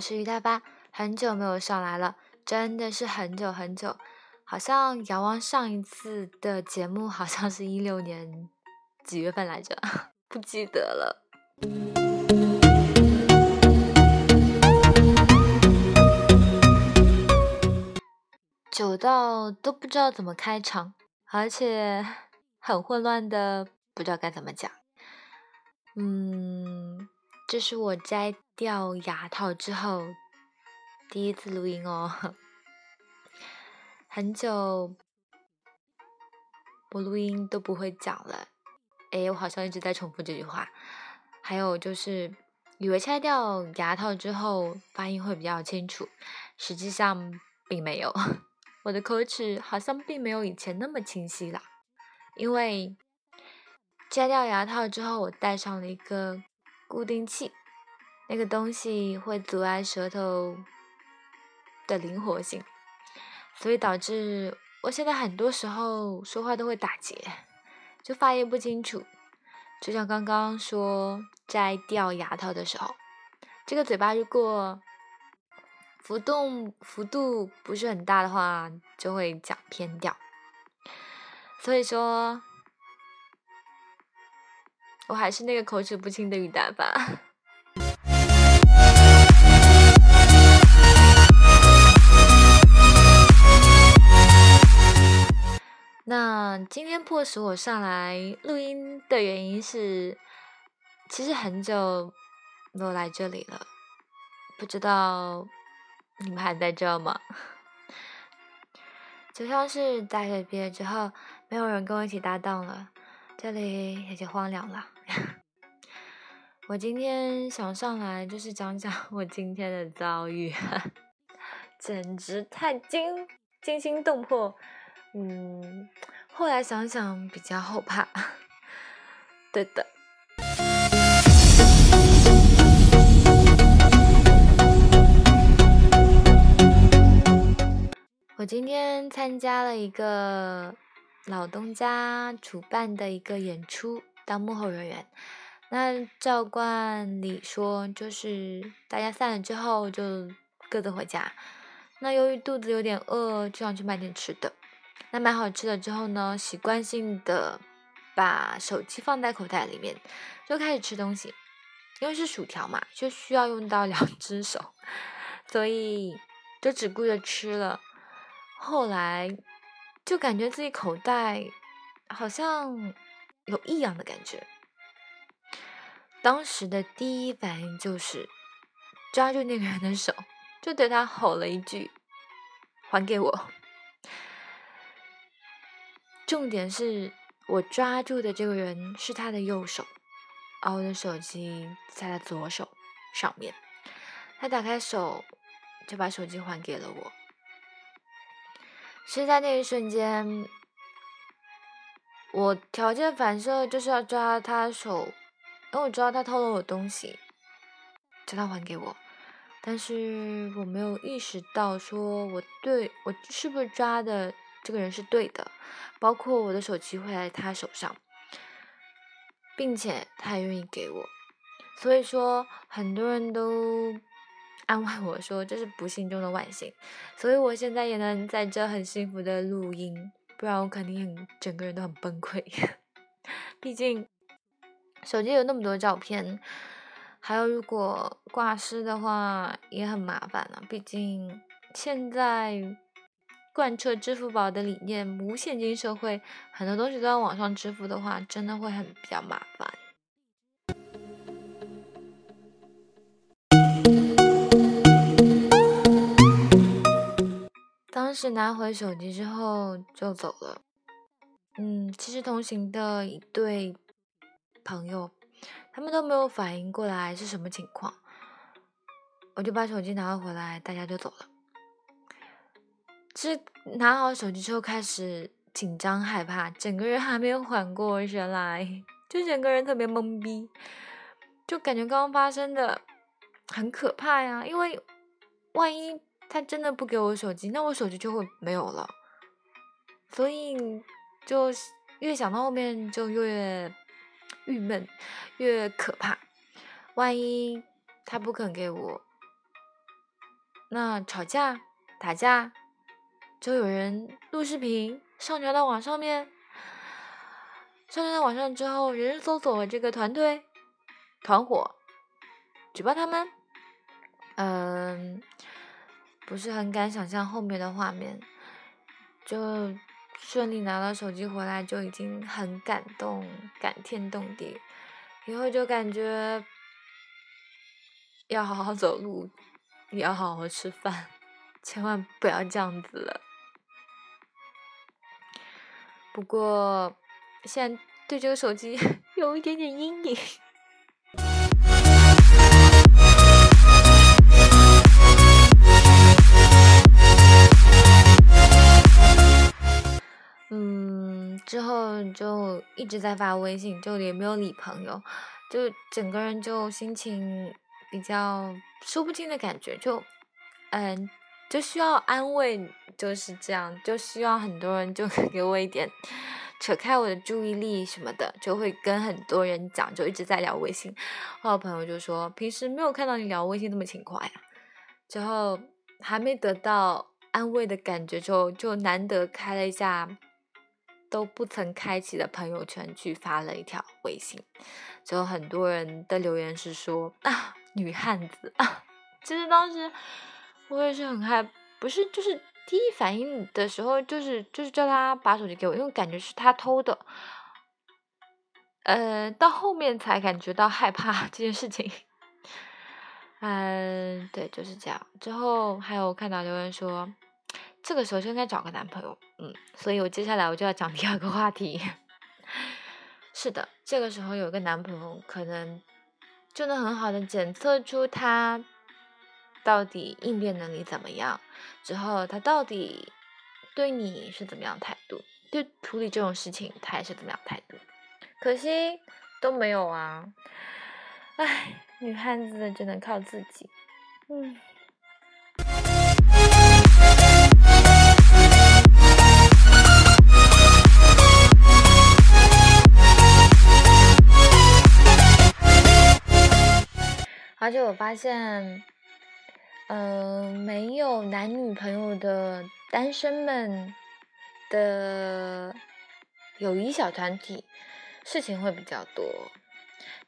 我是于大发，很久没有上来了，真的是很久很久，好像遥望上一次的节目，好像是一六年几月份来着，不记得了。久到都不知道怎么开场，而且很混乱的，不知道该怎么讲。嗯，这是我摘掉牙套之后第一次录音哦，很久我录音都不会讲了。哎，我好像一直在重复这句话。还有就是，以为拆掉牙套之后发音会比较清楚，实际上并没有。我的口齿好像并没有以前那么清晰了，因为摘掉牙套之后，我戴上了一个固定器，那个东西会阻碍舌头的灵活性，所以导致我现在很多时候说话都会打结，就发音不清楚。就像刚刚说摘掉牙套的时候，这个嘴巴如果。浮动幅度不是很大的话，就会讲偏调。所以说，我还是那个口齿不清的语达吧。那今天迫使我上来录音的原因是，其实很久没有来这里了，不知道。你们还在这吗？就像是大学毕业之后，没有人跟我一起搭档了，这里也就荒凉了。我今天想上来就是讲讲 我今天的遭遇，简直太惊惊心动魄。嗯，后来想想比较后怕。对的。我今天参加了一个老东家主办的一个演出，当幕后人员。那照惯例说，就是大家散了之后就各自回家。那由于肚子有点饿，就想去买点吃的。那买好吃的之后呢，习惯性的把手机放在口袋里面，就开始吃东西。因为是薯条嘛，就需要用到两 只手，所以就只顾着吃了。后来就感觉自己口袋好像有异样的感觉，当时的第一反应就是抓住那个人的手，就对他吼了一句：“还给我！”重点是我抓住的这个人是他的右手，而我的手机在他左手上面。他打开手就把手机还给了我。是在那一瞬间，我条件反射就是要抓他手，因为我知道他偷了我东西，叫他还给我。但是我没有意识到，说我对我是不是抓的这个人是对的，包括我的手机会在他手上，并且他也愿意给我。所以说，很多人都。安慰我说这是不幸中的万幸，所以我现在也能在这很幸福的录音，不然我肯定整个人都很崩溃。毕竟手机有那么多照片，还有如果挂失的话也很麻烦了。毕竟现在贯彻支付宝的理念，无现金社会，很多东西都要网上支付的话，真的会很比较麻烦。当时拿回手机之后就走了。嗯，其实同行的一对朋友，他们都没有反应过来是什么情况。我就把手机拿了回来，大家就走了。其实拿好手机之后开始紧张害怕，整个人还没有缓过神来，就整个人特别懵逼，就感觉刚刚发生的很可怕呀，因为万一。他真的不给我手机，那我手机就会没有了。所以就越想到后面就越郁闷，越可怕。万一他不肯给我，那吵架、打架，就有人录视频上传到网上面，上传到网上之后，人人搜索这个团队团伙，举报他们。嗯，不是很敢想象后面的画面，就顺利拿到手机回来就已经很感动、感天动地，以后就感觉要好好走路。也要好好吃饭，千万不要这样子了。不过现在对这个手机 有一点点阴影。就一直在发微信，就也没有理朋友，就整个人就心情。比较说不清的感觉，就，嗯，就需要安慰，就是这样，就需要很多人就 给我一点扯开我的注意力什么的，就会跟很多人讲，就一直在聊微信。我朋友就说，平时没有看到你聊微信那么勤快呀。之后还没得到安慰的感觉，就就难得开了一下都不曾开启的朋友圈，去发了一条微信，就很多人的留言是说啊。女汉子啊！其实当时我也是很害，不是就是第一反应的时候，就是就是叫他把手机给我，因为感觉是他偷的。呃，到后面才感觉到害怕这件事情。嗯，对，就是这样。之后还有看到留言说，这个时候就应该找个男朋友。嗯，所以我接下来我就要讲第二个话题。是的，这个时候有一个男朋友可能。就能很好的检测出他到底应变能力怎么样，之后他到底对你是怎么样态度，对处理这种事情他也是怎么样态度，可惜都没有啊！唉，女汉子只能靠自己，嗯。而且我发现，嗯，没有男女朋友的单身们的友谊小团体，事情会比较多。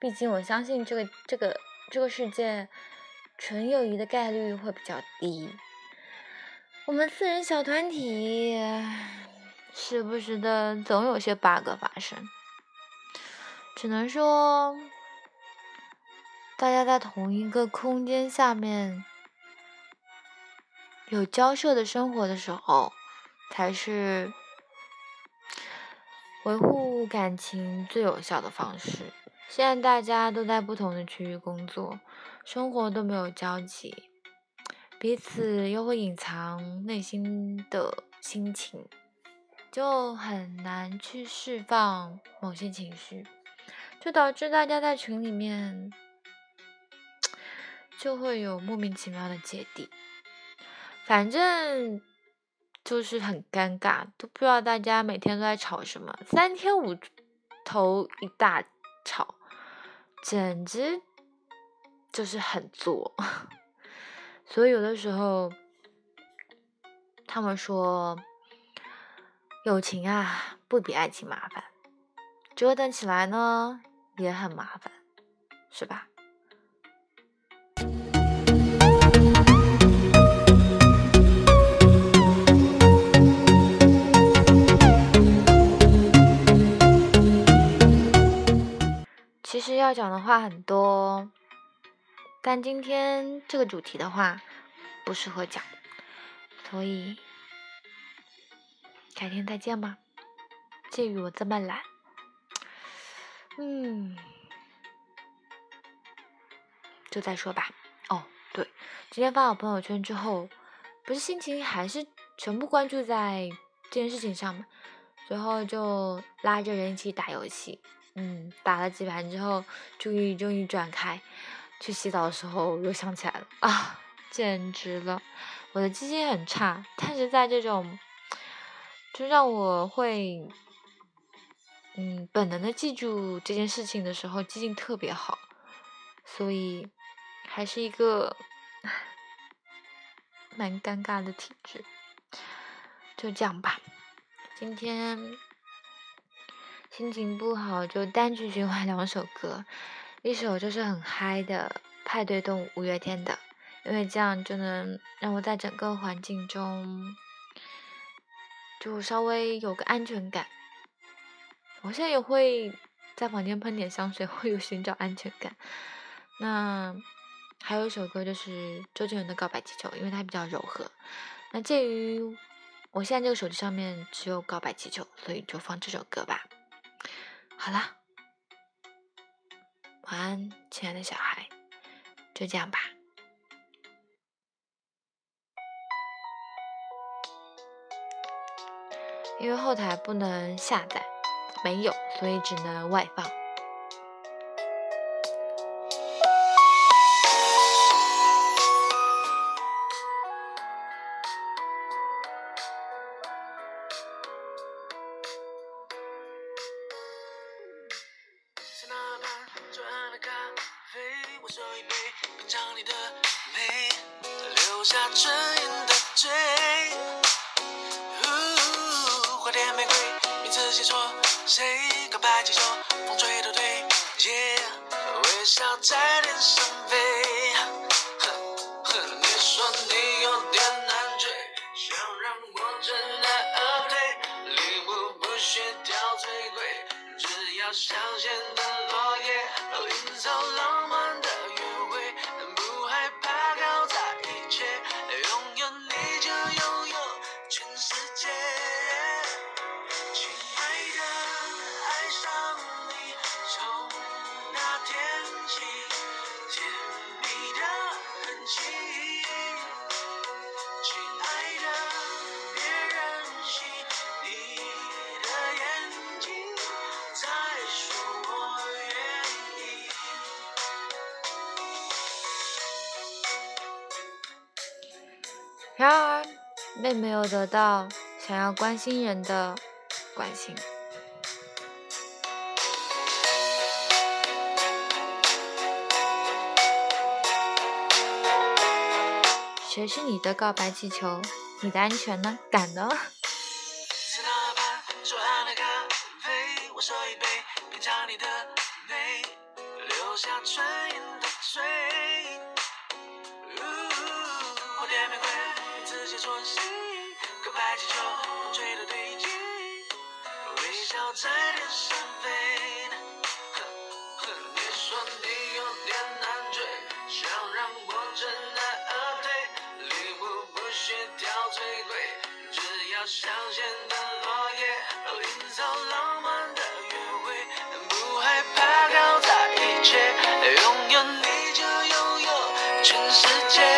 毕竟我相信这个这个这个世界，纯友谊的概率会比较低。我们四人小团体，时不时的总有些 bug 发生，只能说。大家在同一个空间下面有交涉的生活的时候，才是维护感情最有效的方式。现在大家都在不同的区域工作，生活都没有交集，彼此又会隐藏内心的心情，就很难去释放某些情绪，就导致大家在群里面。就会有莫名其妙的芥蒂，反正就是很尴尬，都不知道大家每天都在吵什么，三天五头一大吵，简直就是很作。所以有的时候，他们说友情啊不比爱情麻烦，折腾起来呢也很麻烦，是吧？其实要讲的话很多，但今天这个主题的话不适合讲，所以改天再见吧。鉴于我这么懒，嗯，就再说吧。哦，对，今天发好朋友圈之后，不是心情还是全部关注在这件事情上嘛，然后就拉着人一起打游戏。嗯，打了几盘之后，终于终于转开，去洗澡的时候又想起来了啊，简直了！我的记性很差，但是在这种就让我会嗯本能的记住这件事情的时候，记性特别好，所以还是一个蛮尴尬的体质。就这样吧，今天心情不好，就单曲循环两首歌，一首就是很嗨的派对动物五月天的，因为这样就能让我在整个环境中就稍微有个安全感。我现在也会在房间喷点香水，会有寻找安全感。那还有一首歌就是周杰伦的《告白气球》，因为它比较柔和。那介于我现在这个手机上面只有告白气球，所以就放这首歌吧。好了，晚安，亲爱的小孩，就这样吧。因为后台不能下载，没有，所以只能外放。咖啡我手一杯品尝你的美留下唇印的嘴。花店玫瑰名字写错谁告白气球风吹都对街微笑在天上飞。香榭的落叶，营造浪漫然而，并没有得到想要关心人的关心。谁是你的告白气球？你的安全呢？敢呢？在天上飞，你说你有点难追，想让我知难而退，礼物不需挑最贵，只要香榭的落叶，营造浪漫的约会，不害怕搞砸一切，拥有你就拥有全世界。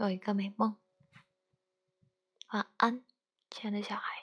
有一个美梦。晚安，亲爱的小孩。